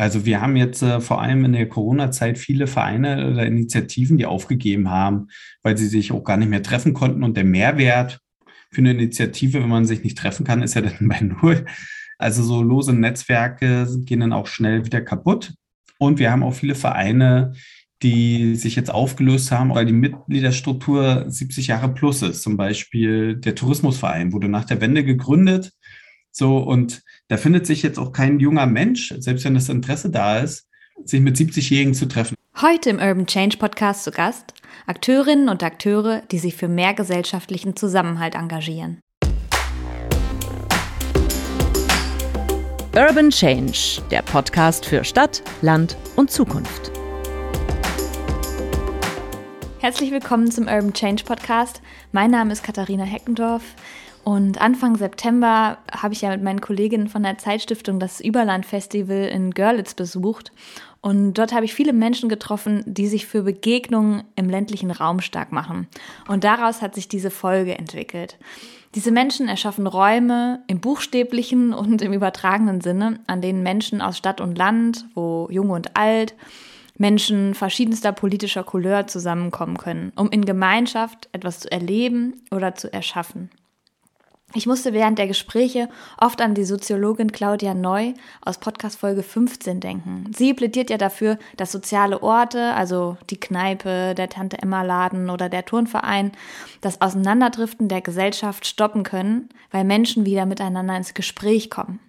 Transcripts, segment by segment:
Also wir haben jetzt äh, vor allem in der Corona-Zeit viele Vereine oder Initiativen, die aufgegeben haben, weil sie sich auch gar nicht mehr treffen konnten. Und der Mehrwert für eine Initiative, wenn man sich nicht treffen kann, ist ja dann bei Null. Also so lose Netzwerke gehen dann auch schnell wieder kaputt. Und wir haben auch viele Vereine, die sich jetzt aufgelöst haben, weil die Mitgliederstruktur 70 Jahre plus ist. Zum Beispiel der Tourismusverein wurde nach der Wende gegründet. So, und da findet sich jetzt auch kein junger Mensch, selbst wenn das Interesse da ist, sich mit 70-Jährigen zu treffen. Heute im Urban Change Podcast zu Gast Akteurinnen und Akteure, die sich für mehr gesellschaftlichen Zusammenhalt engagieren. Urban Change, der Podcast für Stadt, Land und Zukunft. Herzlich willkommen zum Urban Change Podcast. Mein Name ist Katharina Heckendorf. Und Anfang September habe ich ja mit meinen Kolleginnen von der Zeitstiftung das Überland-Festival in Görlitz besucht. Und dort habe ich viele Menschen getroffen, die sich für Begegnungen im ländlichen Raum stark machen. Und daraus hat sich diese Folge entwickelt. Diese Menschen erschaffen Räume im buchstäblichen und im übertragenen Sinne, an denen Menschen aus Stadt und Land, wo jung und alt, Menschen verschiedenster politischer Couleur zusammenkommen können, um in Gemeinschaft etwas zu erleben oder zu erschaffen. Ich musste während der Gespräche oft an die Soziologin Claudia Neu aus Podcast Folge 15 denken. Sie plädiert ja dafür, dass soziale Orte, also die Kneipe, der Tante Emma Laden oder der Turnverein, das Auseinanderdriften der Gesellschaft stoppen können, weil Menschen wieder miteinander ins Gespräch kommen.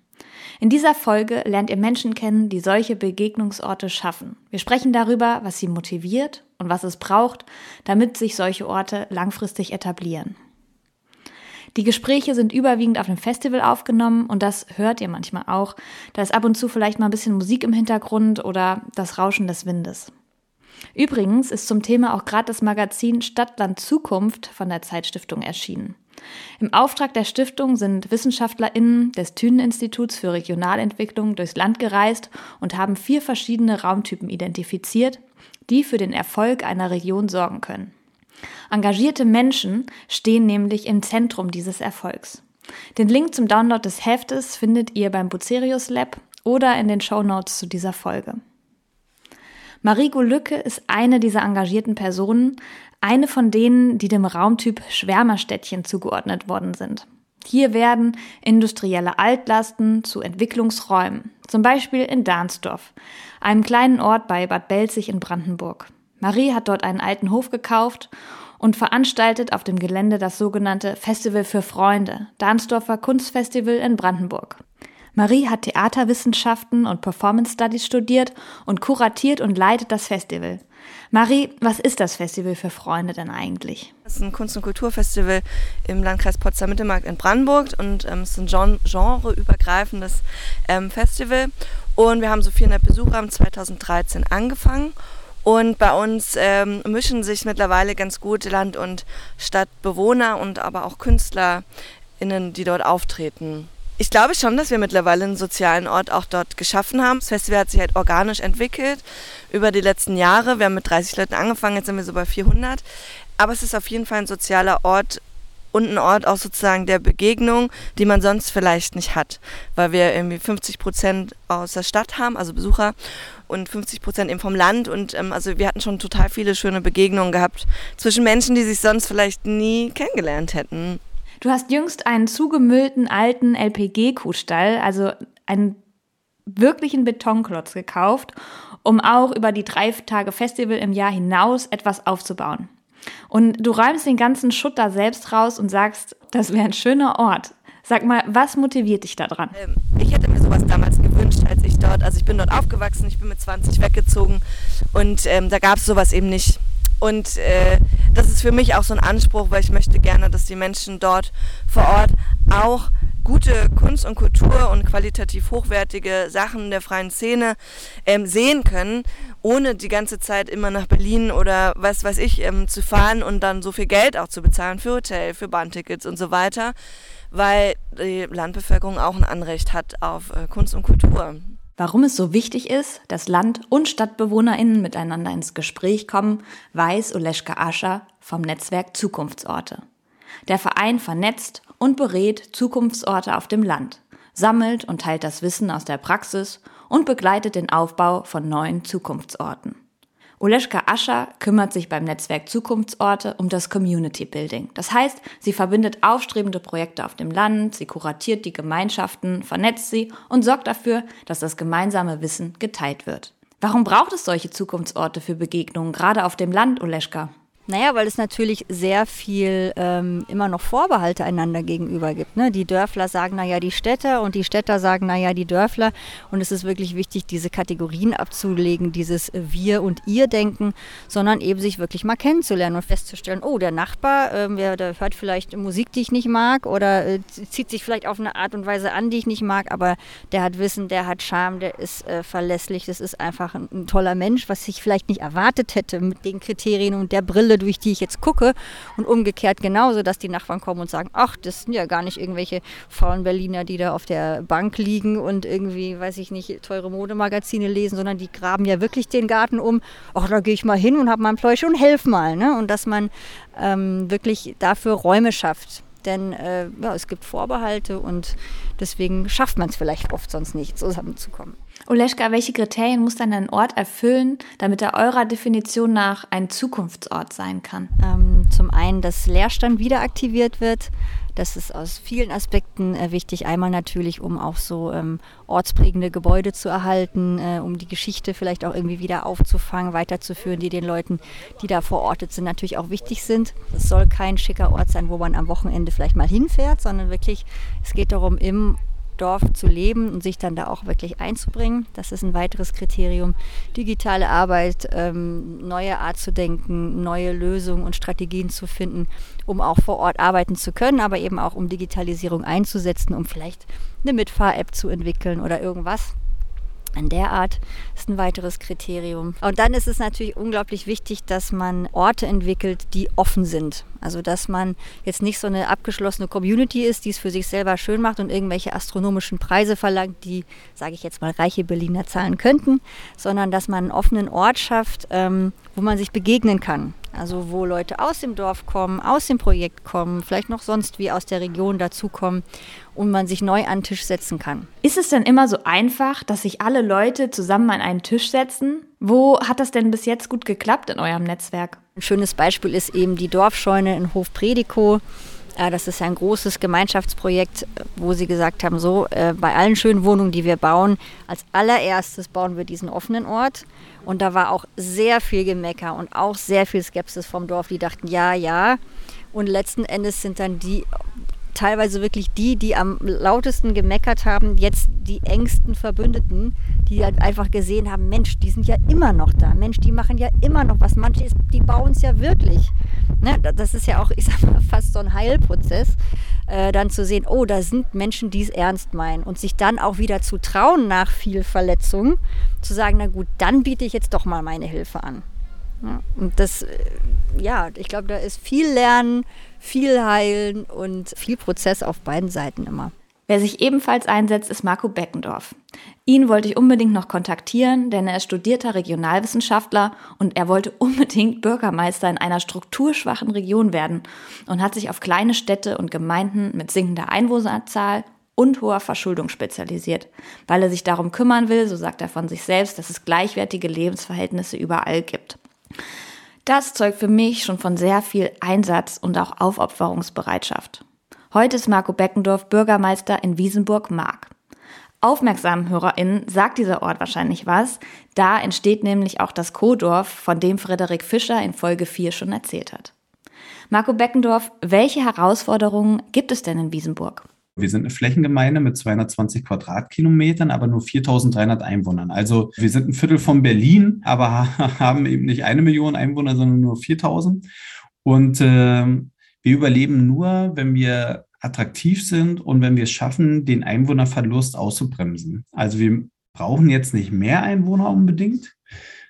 In dieser Folge lernt ihr Menschen kennen, die solche Begegnungsorte schaffen. Wir sprechen darüber, was sie motiviert und was es braucht, damit sich solche Orte langfristig etablieren. Die Gespräche sind überwiegend auf dem Festival aufgenommen und das hört ihr manchmal auch. Da ist ab und zu vielleicht mal ein bisschen Musik im Hintergrund oder das Rauschen des Windes. Übrigens ist zum Thema auch gerade das Magazin Stadtland Zukunft von der Zeitstiftung erschienen. Im Auftrag der Stiftung sind WissenschaftlerInnen des Thünen-Instituts für Regionalentwicklung durchs Land gereist und haben vier verschiedene Raumtypen identifiziert, die für den Erfolg einer Region sorgen können. Engagierte Menschen stehen nämlich im Zentrum dieses Erfolgs. Den Link zum Download des Heftes findet ihr beim Bucerius Lab oder in den Show Notes zu dieser Folge. Marigo Lücke ist eine dieser engagierten Personen, eine von denen, die dem Raumtyp Schwärmerstädtchen zugeordnet worden sind. Hier werden industrielle Altlasten zu Entwicklungsräumen, zum Beispiel in Dahnsdorf, einem kleinen Ort bei Bad Belzig in Brandenburg. Marie hat dort einen alten Hof gekauft und veranstaltet auf dem Gelände das sogenannte Festival für Freunde, Dahnsdorfer Kunstfestival in Brandenburg. Marie hat Theaterwissenschaften und Performance Studies studiert und kuratiert und leitet das Festival. Marie, was ist das Festival für Freunde denn eigentlich? Das ist ein Kunst- und Kulturfestival im Landkreis Potsdam-Mittelmark in Brandenburg und ähm, es ist ein Gen genreübergreifendes ähm, Festival. Und wir haben so 400 Besucher, haben 2013 angefangen und bei uns ähm, mischen sich mittlerweile ganz gut Land- und Stadtbewohner und aber auch KünstlerInnen, die dort auftreten. Ich glaube schon, dass wir mittlerweile einen sozialen Ort auch dort geschaffen haben. Das Festival hat sich halt organisch entwickelt über die letzten Jahre. Wir haben mit 30 Leuten angefangen, jetzt sind wir so bei 400. Aber es ist auf jeden Fall ein sozialer Ort und ein Ort auch sozusagen der Begegnung, die man sonst vielleicht nicht hat, weil wir irgendwie 50 Prozent aus der Stadt haben, also Besucher, und 50 Prozent eben vom Land. Und ähm, also wir hatten schon total viele schöne Begegnungen gehabt zwischen Menschen, die sich sonst vielleicht nie kennengelernt hätten. Du hast jüngst einen zugemüllten alten LPG-Kuhstall, also einen wirklichen Betonklotz gekauft, um auch über die drei Tage Festival im Jahr hinaus etwas aufzubauen. Und du räumst den ganzen Schutt da selbst raus und sagst, das wäre ein schöner Ort. Sag mal, was motiviert dich daran? Ähm, ich hätte mir sowas damals gewünscht, als ich dort, also ich bin dort aufgewachsen, ich bin mit 20 weggezogen und ähm, da gab es sowas eben nicht. Und äh, das ist für mich auch so ein Anspruch, weil ich möchte gerne, dass die Menschen dort vor Ort auch gute Kunst und Kultur und qualitativ hochwertige Sachen der freien Szene ähm, sehen können, ohne die ganze Zeit immer nach Berlin oder was weiß ich ähm, zu fahren und dann so viel Geld auch zu bezahlen für Hotel, für Bahntickets und so weiter, weil die Landbevölkerung auch ein Anrecht hat auf äh, Kunst und Kultur. Warum es so wichtig ist, dass Land- und StadtbewohnerInnen miteinander ins Gespräch kommen, weiß Oleschka Ascher vom Netzwerk Zukunftsorte. Der Verein vernetzt und berät Zukunftsorte auf dem Land, sammelt und teilt das Wissen aus der Praxis und begleitet den Aufbau von neuen Zukunftsorten. Oleschka Ascher kümmert sich beim Netzwerk Zukunftsorte um das Community Building. Das heißt, sie verbindet aufstrebende Projekte auf dem Land, sie kuratiert die Gemeinschaften, vernetzt sie und sorgt dafür, dass das gemeinsame Wissen geteilt wird. Warum braucht es solche Zukunftsorte für Begegnungen, gerade auf dem Land, Oleschka? Naja, weil es natürlich sehr viel ähm, immer noch Vorbehalte einander gegenüber gibt. Ne? Die Dörfler sagen, naja, die Städter und die Städter sagen, naja, die Dörfler. Und es ist wirklich wichtig, diese Kategorien abzulegen, dieses Wir- und Ihr-Denken, sondern eben sich wirklich mal kennenzulernen und festzustellen, oh, der Nachbar, der, der, hört vielleicht Musik, die ich nicht mag oder äh, zieht sich vielleicht auf eine Art und Weise an, die ich nicht mag, aber der hat Wissen, der hat Charme, der ist äh, verlässlich, das ist einfach ein, ein toller Mensch, was ich vielleicht nicht erwartet hätte mit den Kriterien und der Brille durch die ich jetzt gucke. Und umgekehrt genauso, dass die Nachbarn kommen und sagen, ach, das sind ja gar nicht irgendwelche faulen Berliner, die da auf der Bank liegen und irgendwie, weiß ich nicht, teure Modemagazine lesen, sondern die graben ja wirklich den Garten um. Ach, da gehe ich mal hin und habe mein Pläusche und helf mal. Ne? Und dass man ähm, wirklich dafür Räume schafft. Denn äh, ja, es gibt Vorbehalte und deswegen schafft man es vielleicht oft sonst nicht, zusammenzukommen. Oleschka, welche Kriterien muss dann ein Ort erfüllen, damit er eurer Definition nach ein Zukunftsort sein kann? Ähm, zum einen, dass Leerstand wieder aktiviert wird. Das ist aus vielen Aspekten äh, wichtig. Einmal natürlich, um auch so ähm, ortsprägende Gebäude zu erhalten, äh, um die Geschichte vielleicht auch irgendwie wieder aufzufangen, weiterzuführen, die den Leuten, die da verortet sind, natürlich auch wichtig sind. Es soll kein schicker Ort sein, wo man am Wochenende vielleicht mal hinfährt, sondern wirklich, es geht darum, im Dorf zu leben und sich dann da auch wirklich einzubringen. Das ist ein weiteres Kriterium. Digitale Arbeit, ähm, neue Art zu denken, neue Lösungen und Strategien zu finden, um auch vor Ort arbeiten zu können, aber eben auch um Digitalisierung einzusetzen, um vielleicht eine Mitfahr-App zu entwickeln oder irgendwas. In der Art ist ein weiteres Kriterium. Und dann ist es natürlich unglaublich wichtig, dass man Orte entwickelt, die offen sind. Also dass man jetzt nicht so eine abgeschlossene Community ist, die es für sich selber schön macht und irgendwelche astronomischen Preise verlangt, die, sage ich jetzt mal, reiche Berliner zahlen könnten, sondern dass man einen offenen Ort schafft, ähm, wo man sich begegnen kann. Also wo Leute aus dem Dorf kommen, aus dem Projekt kommen, vielleicht noch sonst wie aus der Region dazukommen und man sich neu an den Tisch setzen kann. Ist es denn immer so einfach, dass sich alle Leute zusammen an einen Tisch setzen? Wo hat das denn bis jetzt gut geklappt in eurem Netzwerk? Ein schönes Beispiel ist eben die Dorfscheune in Hofpredikow. Das ist ein großes Gemeinschaftsprojekt, wo sie gesagt haben, so äh, bei allen schönen Wohnungen, die wir bauen, als allererstes bauen wir diesen offenen Ort. Und da war auch sehr viel Gemecker und auch sehr viel Skepsis vom Dorf. Die dachten, ja, ja. Und letzten Endes sind dann die teilweise wirklich die, die am lautesten gemeckert haben, jetzt die engsten Verbündeten, die halt einfach gesehen haben, Mensch, die sind ja immer noch da. Mensch, die machen ja immer noch was. Manche, die bauen es ja wirklich. Ne? Das ist ja auch, ich sag mal, fast so ein Heilprozess, äh, dann zu sehen, oh, da sind Menschen, die es ernst meinen und sich dann auch wieder zu trauen nach viel Verletzung, zu sagen, na gut, dann biete ich jetzt doch mal meine Hilfe an. Ja, und das, äh, ja, ich glaube, da ist viel Lernen, viel Heilen und viel Prozess auf beiden Seiten immer. Wer sich ebenfalls einsetzt, ist Marco Beckendorf. Ihn wollte ich unbedingt noch kontaktieren, denn er ist studierter Regionalwissenschaftler und er wollte unbedingt Bürgermeister in einer strukturschwachen Region werden und hat sich auf kleine Städte und Gemeinden mit sinkender Einwohnerzahl und hoher Verschuldung spezialisiert, weil er sich darum kümmern will, so sagt er von sich selbst, dass es gleichwertige Lebensverhältnisse überall gibt. Das zeugt für mich schon von sehr viel Einsatz und auch Aufopferungsbereitschaft. Heute ist Marco Beckendorf Bürgermeister in Wiesenburg-Mark. Aufmerksamen HörerInnen sagt dieser Ort wahrscheinlich was. Da entsteht nämlich auch das Co-Dorf, von dem Frederik Fischer in Folge 4 schon erzählt hat. Marco Beckendorf, welche Herausforderungen gibt es denn in Wiesenburg? Wir sind eine Flächengemeinde mit 220 Quadratkilometern, aber nur 4300 Einwohnern. Also wir sind ein Viertel von Berlin, aber haben eben nicht eine Million Einwohner, sondern nur 4000. Und äh, wir überleben nur, wenn wir attraktiv sind und wenn wir es schaffen, den Einwohnerverlust auszubremsen. Also wir brauchen jetzt nicht mehr Einwohner unbedingt,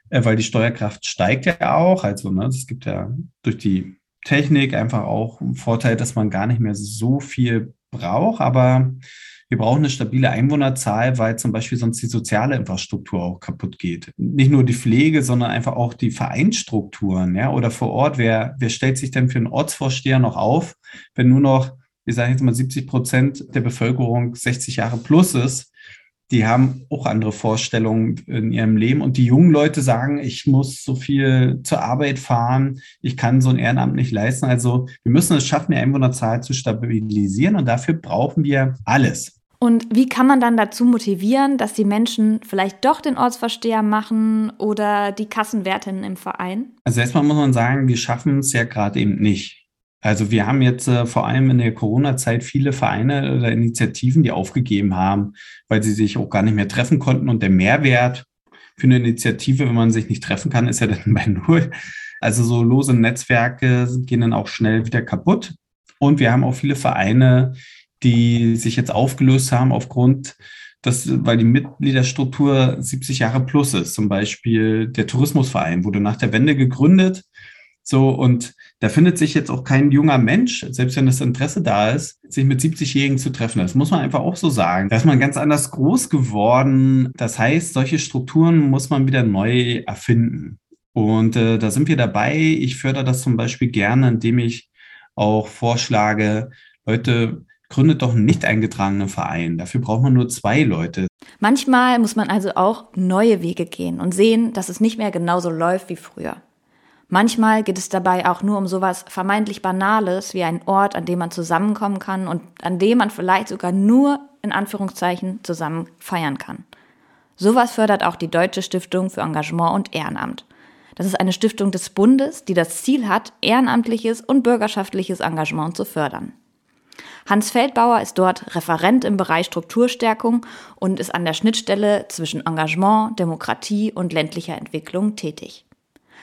äh, weil die Steuerkraft steigt ja auch. Also ne, es gibt ja durch die Technik einfach auch einen Vorteil, dass man gar nicht mehr so viel braucht, aber wir brauchen eine stabile Einwohnerzahl, weil zum Beispiel sonst die soziale Infrastruktur auch kaputt geht. Nicht nur die Pflege, sondern einfach auch die Vereinsstrukturen, ja, oder vor Ort. Wer, wer stellt sich denn für einen Ortsvorsteher noch auf, wenn nur noch, wir sagen jetzt mal 70 Prozent der Bevölkerung 60 Jahre plus ist? Die haben auch andere Vorstellungen in ihrem Leben. Und die jungen Leute sagen, ich muss so viel zur Arbeit fahren, ich kann so ein Ehrenamt nicht leisten. Also wir müssen es schaffen, die Einwohnerzahl zu stabilisieren. Und dafür brauchen wir alles. Und wie kann man dann dazu motivieren, dass die Menschen vielleicht doch den Ortsversteher machen oder die Kassenwertin im Verein? Also erstmal muss man sagen, wir schaffen es ja gerade eben nicht. Also wir haben jetzt äh, vor allem in der Corona-Zeit viele Vereine oder Initiativen, die aufgegeben haben, weil sie sich auch gar nicht mehr treffen konnten. Und der Mehrwert für eine Initiative, wenn man sich nicht treffen kann, ist ja dann bei Null. Also so lose Netzwerke gehen dann auch schnell wieder kaputt. Und wir haben auch viele Vereine, die sich jetzt aufgelöst haben aufgrund, dass, weil die Mitgliederstruktur 70 Jahre plus ist. Zum Beispiel der Tourismusverein wurde nach der Wende gegründet. So, und da findet sich jetzt auch kein junger Mensch, selbst wenn das Interesse da ist, sich mit 70-Jährigen zu treffen. Das muss man einfach auch so sagen. Da ist man ganz anders groß geworden. Das heißt, solche Strukturen muss man wieder neu erfinden. Und äh, da sind wir dabei. Ich fördere das zum Beispiel gerne, indem ich auch vorschlage, Leute, gründet doch einen nicht eingetragenen Verein. Dafür braucht man nur zwei Leute. Manchmal muss man also auch neue Wege gehen und sehen, dass es nicht mehr genauso läuft wie früher. Manchmal geht es dabei auch nur um sowas vermeintlich Banales wie einen Ort, an dem man zusammenkommen kann und an dem man vielleicht sogar nur in Anführungszeichen zusammen feiern kann. Sowas fördert auch die Deutsche Stiftung für Engagement und Ehrenamt. Das ist eine Stiftung des Bundes, die das Ziel hat, ehrenamtliches und bürgerschaftliches Engagement zu fördern. Hans Feldbauer ist dort Referent im Bereich Strukturstärkung und ist an der Schnittstelle zwischen Engagement, Demokratie und ländlicher Entwicklung tätig.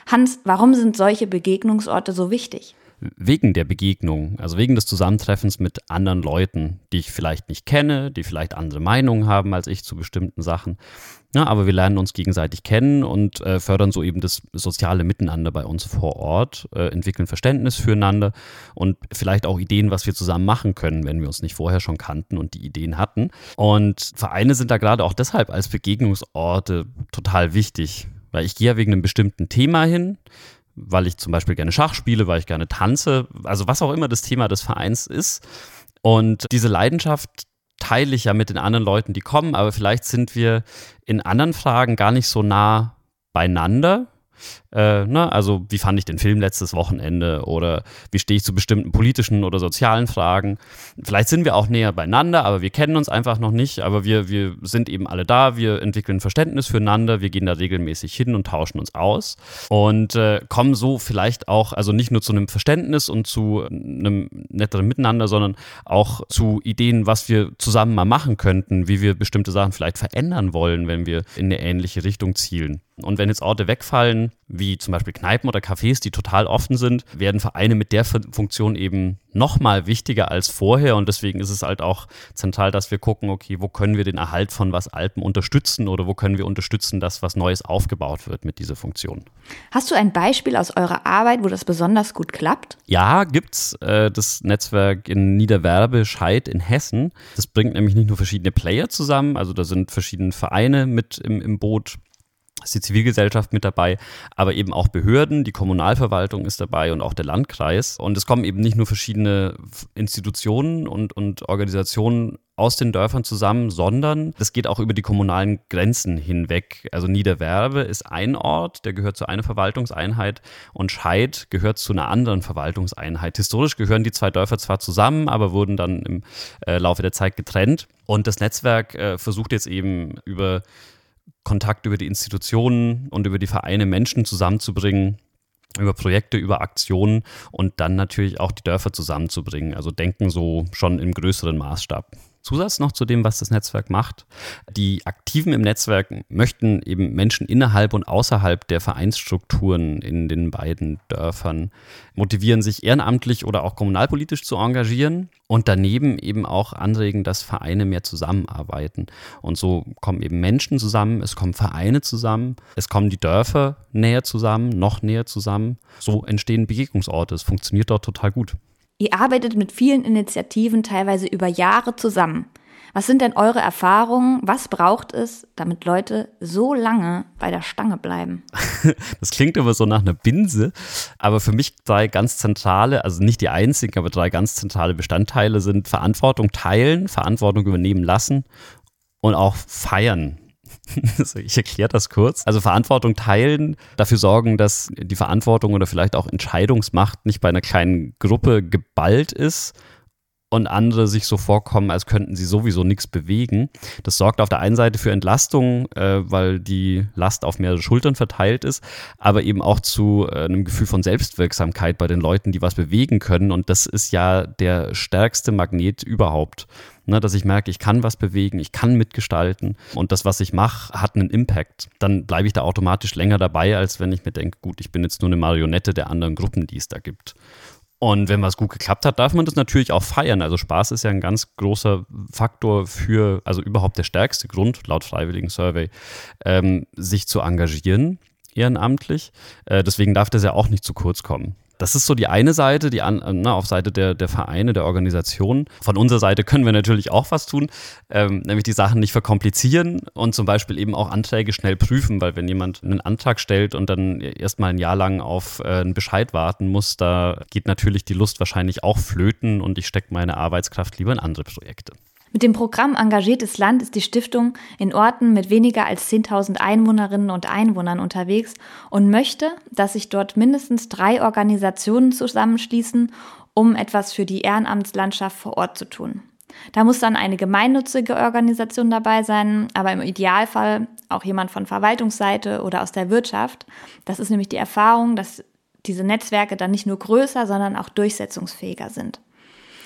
Hans, warum sind solche Begegnungsorte so wichtig? wegen der Begegnung, also wegen des Zusammentreffens mit anderen Leuten, die ich vielleicht nicht kenne, die vielleicht andere Meinungen haben als ich zu bestimmten Sachen. Ja, aber wir lernen uns gegenseitig kennen und äh, fördern so eben das soziale Miteinander bei uns vor Ort, äh, entwickeln Verständnis füreinander und vielleicht auch Ideen, was wir zusammen machen können, wenn wir uns nicht vorher schon kannten und die Ideen hatten. Und Vereine sind da gerade auch deshalb als Begegnungsorte total wichtig, weil ich gehe ja wegen einem bestimmten Thema hin weil ich zum Beispiel gerne Schach spiele, weil ich gerne tanze, also was auch immer das Thema des Vereins ist. Und diese Leidenschaft teile ich ja mit den anderen Leuten, die kommen, aber vielleicht sind wir in anderen Fragen gar nicht so nah beieinander äh, ne? Also, wie fand ich den Film letztes Wochenende oder wie stehe ich zu bestimmten politischen oder sozialen Fragen? Vielleicht sind wir auch näher beieinander, aber wir kennen uns einfach noch nicht. Aber wir, wir sind eben alle da, wir entwickeln Verständnis füreinander, wir gehen da regelmäßig hin und tauschen uns aus und äh, kommen so vielleicht auch, also nicht nur zu einem Verständnis und zu einem netteren Miteinander, sondern auch zu Ideen, was wir zusammen mal machen könnten, wie wir bestimmte Sachen vielleicht verändern wollen, wenn wir in eine ähnliche Richtung zielen. Und wenn jetzt Orte wegfallen, wie zum Beispiel Kneipen oder Cafés, die total offen sind, werden Vereine mit der Funktion eben nochmal wichtiger als vorher. Und deswegen ist es halt auch zentral, dass wir gucken, okay, wo können wir den Erhalt von was Alpen unterstützen oder wo können wir unterstützen, dass was Neues aufgebaut wird mit dieser Funktion. Hast du ein Beispiel aus eurer Arbeit, wo das besonders gut klappt? Ja, gibt's äh, das Netzwerk in Niederwerbe Scheid in Hessen. Das bringt nämlich nicht nur verschiedene Player zusammen, also da sind verschiedene Vereine mit im, im Boot, ist die Zivilgesellschaft mit dabei, aber eben auch Behörden, die Kommunalverwaltung ist dabei und auch der Landkreis. Und es kommen eben nicht nur verschiedene Institutionen und, und Organisationen aus den Dörfern zusammen, sondern es geht auch über die kommunalen Grenzen hinweg. Also Niederwerbe ist ein Ort, der gehört zu einer Verwaltungseinheit und Scheid gehört zu einer anderen Verwaltungseinheit. Historisch gehören die zwei Dörfer zwar zusammen, aber wurden dann im äh, Laufe der Zeit getrennt. Und das Netzwerk äh, versucht jetzt eben über Kontakt über die Institutionen und über die Vereine Menschen zusammenzubringen, über Projekte, über Aktionen und dann natürlich auch die Dörfer zusammenzubringen. Also denken so schon im größeren Maßstab. Zusatz noch zu dem, was das Netzwerk macht. Die Aktiven im Netzwerk möchten eben Menschen innerhalb und außerhalb der Vereinsstrukturen in den beiden Dörfern motivieren, sich ehrenamtlich oder auch kommunalpolitisch zu engagieren und daneben eben auch anregen, dass Vereine mehr zusammenarbeiten. Und so kommen eben Menschen zusammen, es kommen Vereine zusammen, es kommen die Dörfer näher zusammen, noch näher zusammen. So entstehen Begegnungsorte. Es funktioniert dort total gut. Ihr arbeitet mit vielen Initiativen teilweise über Jahre zusammen. Was sind denn eure Erfahrungen? Was braucht es, damit Leute so lange bei der Stange bleiben? Das klingt immer so nach einer Binse, aber für mich drei ganz zentrale, also nicht die einzigen, aber drei ganz zentrale Bestandteile sind Verantwortung teilen, Verantwortung übernehmen lassen und auch feiern. ich erkläre das kurz. Also Verantwortung teilen, dafür sorgen, dass die Verantwortung oder vielleicht auch Entscheidungsmacht nicht bei einer kleinen Gruppe geballt ist, und andere sich so vorkommen, als könnten sie sowieso nichts bewegen. Das sorgt auf der einen Seite für Entlastung, äh, weil die Last auf mehrere Schultern verteilt ist, aber eben auch zu äh, einem Gefühl von Selbstwirksamkeit bei den Leuten, die was bewegen können. Und das ist ja der stärkste Magnet überhaupt. Ne, dass ich merke, ich kann was bewegen, ich kann mitgestalten und das, was ich mache, hat einen Impact. Dann bleibe ich da automatisch länger dabei, als wenn ich mir denke, gut, ich bin jetzt nur eine Marionette der anderen Gruppen, die es da gibt. Und wenn was gut geklappt hat, darf man das natürlich auch feiern. Also Spaß ist ja ein ganz großer Faktor für, also überhaupt der stärkste Grund, laut Freiwilligen Survey, ähm, sich zu engagieren ehrenamtlich. Äh, deswegen darf das ja auch nicht zu kurz kommen. Das ist so die eine Seite, die an, na, auf Seite der, der Vereine, der Organisationen. Von unserer Seite können wir natürlich auch was tun, ähm, nämlich die Sachen nicht verkomplizieren und zum Beispiel eben auch Anträge schnell prüfen, weil wenn jemand einen Antrag stellt und dann erstmal ein Jahr lang auf äh, einen Bescheid warten muss, da geht natürlich die Lust wahrscheinlich auch flöten und ich stecke meine Arbeitskraft lieber in andere Projekte. Mit dem Programm Engagiertes Land ist die Stiftung in Orten mit weniger als 10.000 Einwohnerinnen und Einwohnern unterwegs und möchte, dass sich dort mindestens drei Organisationen zusammenschließen, um etwas für die Ehrenamtslandschaft vor Ort zu tun. Da muss dann eine gemeinnützige Organisation dabei sein, aber im Idealfall auch jemand von Verwaltungsseite oder aus der Wirtschaft. Das ist nämlich die Erfahrung, dass diese Netzwerke dann nicht nur größer, sondern auch durchsetzungsfähiger sind.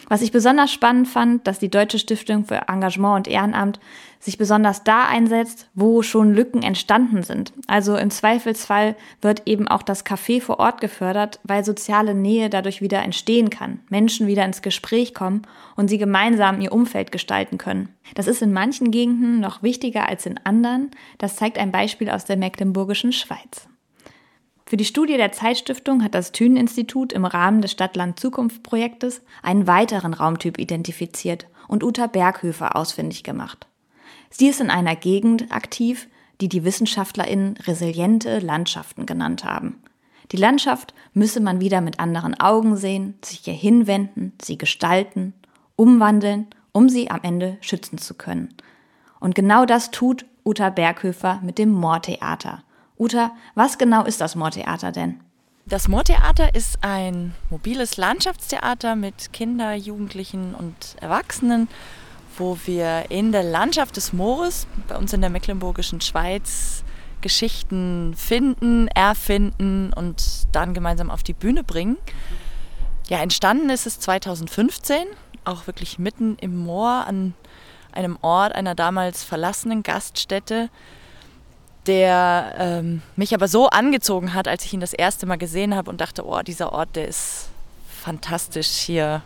Was ich besonders spannend fand, dass die Deutsche Stiftung für Engagement und Ehrenamt sich besonders da einsetzt, wo schon Lücken entstanden sind. Also im Zweifelsfall wird eben auch das Café vor Ort gefördert, weil soziale Nähe dadurch wieder entstehen kann, Menschen wieder ins Gespräch kommen und sie gemeinsam ihr Umfeld gestalten können. Das ist in manchen Gegenden noch wichtiger als in anderen. Das zeigt ein Beispiel aus der Mecklenburgischen Schweiz. Für die Studie der Zeitstiftung hat das Thünen-Institut im Rahmen des Stadtland-Zukunft-Projektes einen weiteren Raumtyp identifiziert und Uta Berghöfer ausfindig gemacht. Sie ist in einer Gegend aktiv, die die WissenschaftlerInnen resiliente Landschaften genannt haben. Die Landschaft müsse man wieder mit anderen Augen sehen, sich ihr hinwenden, sie gestalten, umwandeln, um sie am Ende schützen zu können. Und genau das tut Uta Berghöfer mit dem Moortheater – Uta, was genau ist das Moortheater denn? Das Moortheater ist ein mobiles Landschaftstheater mit Kindern, Jugendlichen und Erwachsenen, wo wir in der Landschaft des Moores, bei uns in der mecklenburgischen Schweiz, Geschichten finden, erfinden und dann gemeinsam auf die Bühne bringen. Ja, entstanden ist es 2015, auch wirklich mitten im Moor an einem Ort einer damals verlassenen Gaststätte der ähm, mich aber so angezogen hat, als ich ihn das erste Mal gesehen habe und dachte, oh, dieser Ort, der ist fantastisch hier.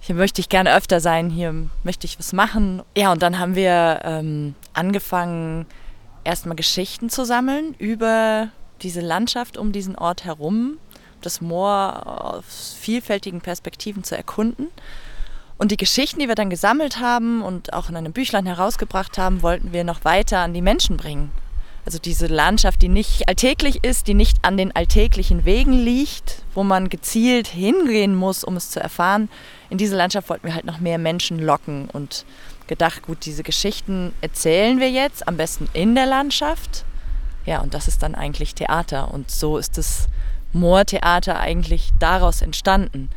Hier möchte ich gerne öfter sein, hier möchte ich was machen. Ja, und dann haben wir ähm, angefangen, erstmal Geschichten zu sammeln über diese Landschaft um diesen Ort herum, das Moor aus vielfältigen Perspektiven zu erkunden. Und die Geschichten, die wir dann gesammelt haben und auch in einem Büchlein herausgebracht haben, wollten wir noch weiter an die Menschen bringen. Also diese Landschaft, die nicht alltäglich ist, die nicht an den alltäglichen Wegen liegt, wo man gezielt hingehen muss, um es zu erfahren. In diese Landschaft wollten wir halt noch mehr Menschen locken und gedacht, gut, diese Geschichten erzählen wir jetzt, am besten in der Landschaft. Ja, und das ist dann eigentlich Theater. Und so ist das Moortheater eigentlich daraus entstanden.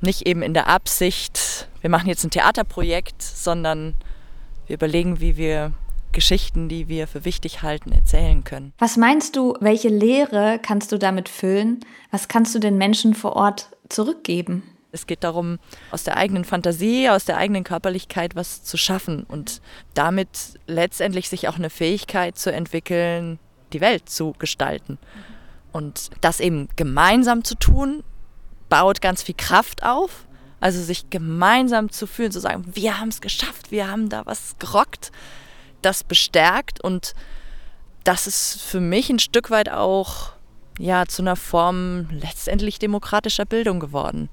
Nicht eben in der Absicht, wir machen jetzt ein Theaterprojekt, sondern wir überlegen, wie wir Geschichten, die wir für wichtig halten, erzählen können. Was meinst du, welche Lehre kannst du damit füllen? Was kannst du den Menschen vor Ort zurückgeben? Es geht darum, aus der eigenen Fantasie, aus der eigenen Körperlichkeit was zu schaffen und damit letztendlich sich auch eine Fähigkeit zu entwickeln, die Welt zu gestalten. Und das eben gemeinsam zu tun, baut ganz viel Kraft auf. Also sich gemeinsam zu fühlen, zu sagen, wir haben es geschafft, wir haben da was gerockt das bestärkt und das ist für mich ein Stück weit auch ja zu einer Form letztendlich demokratischer Bildung geworden.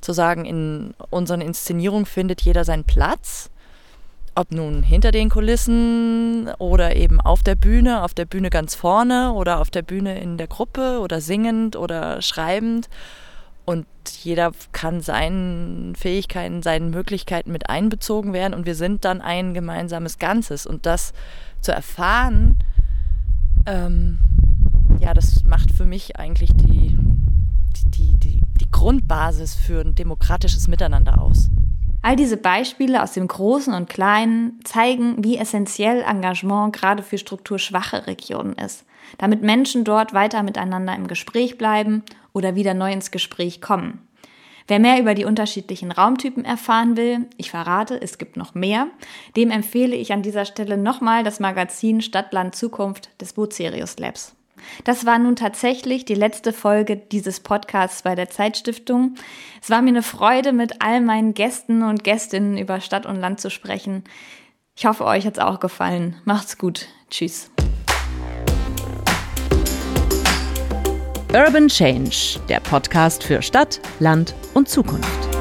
Zu sagen, in unseren Inszenierungen findet jeder seinen Platz, ob nun hinter den Kulissen oder eben auf der Bühne, auf der Bühne ganz vorne oder auf der Bühne in der Gruppe oder singend oder schreibend. Und jeder kann seinen Fähigkeiten, seinen Möglichkeiten mit einbezogen werden und wir sind dann ein gemeinsames Ganzes. Und das zu erfahren, ähm, ja, das macht für mich eigentlich die, die, die, die Grundbasis für ein demokratisches Miteinander aus. All diese Beispiele aus dem Großen und Kleinen zeigen, wie essentiell Engagement gerade für strukturschwache Regionen ist, damit Menschen dort weiter miteinander im Gespräch bleiben oder wieder neu ins Gespräch kommen. Wer mehr über die unterschiedlichen Raumtypen erfahren will, ich verrate, es gibt noch mehr, dem empfehle ich an dieser Stelle nochmal das Magazin Stadtland Zukunft des Bucerius Labs. Das war nun tatsächlich die letzte Folge dieses Podcasts bei der Zeitstiftung. Es war mir eine Freude, mit all meinen Gästen und Gästinnen über Stadt und Land zu sprechen. Ich hoffe, euch hat es auch gefallen. Macht's gut. Tschüss. Urban Change, der Podcast für Stadt, Land und Zukunft.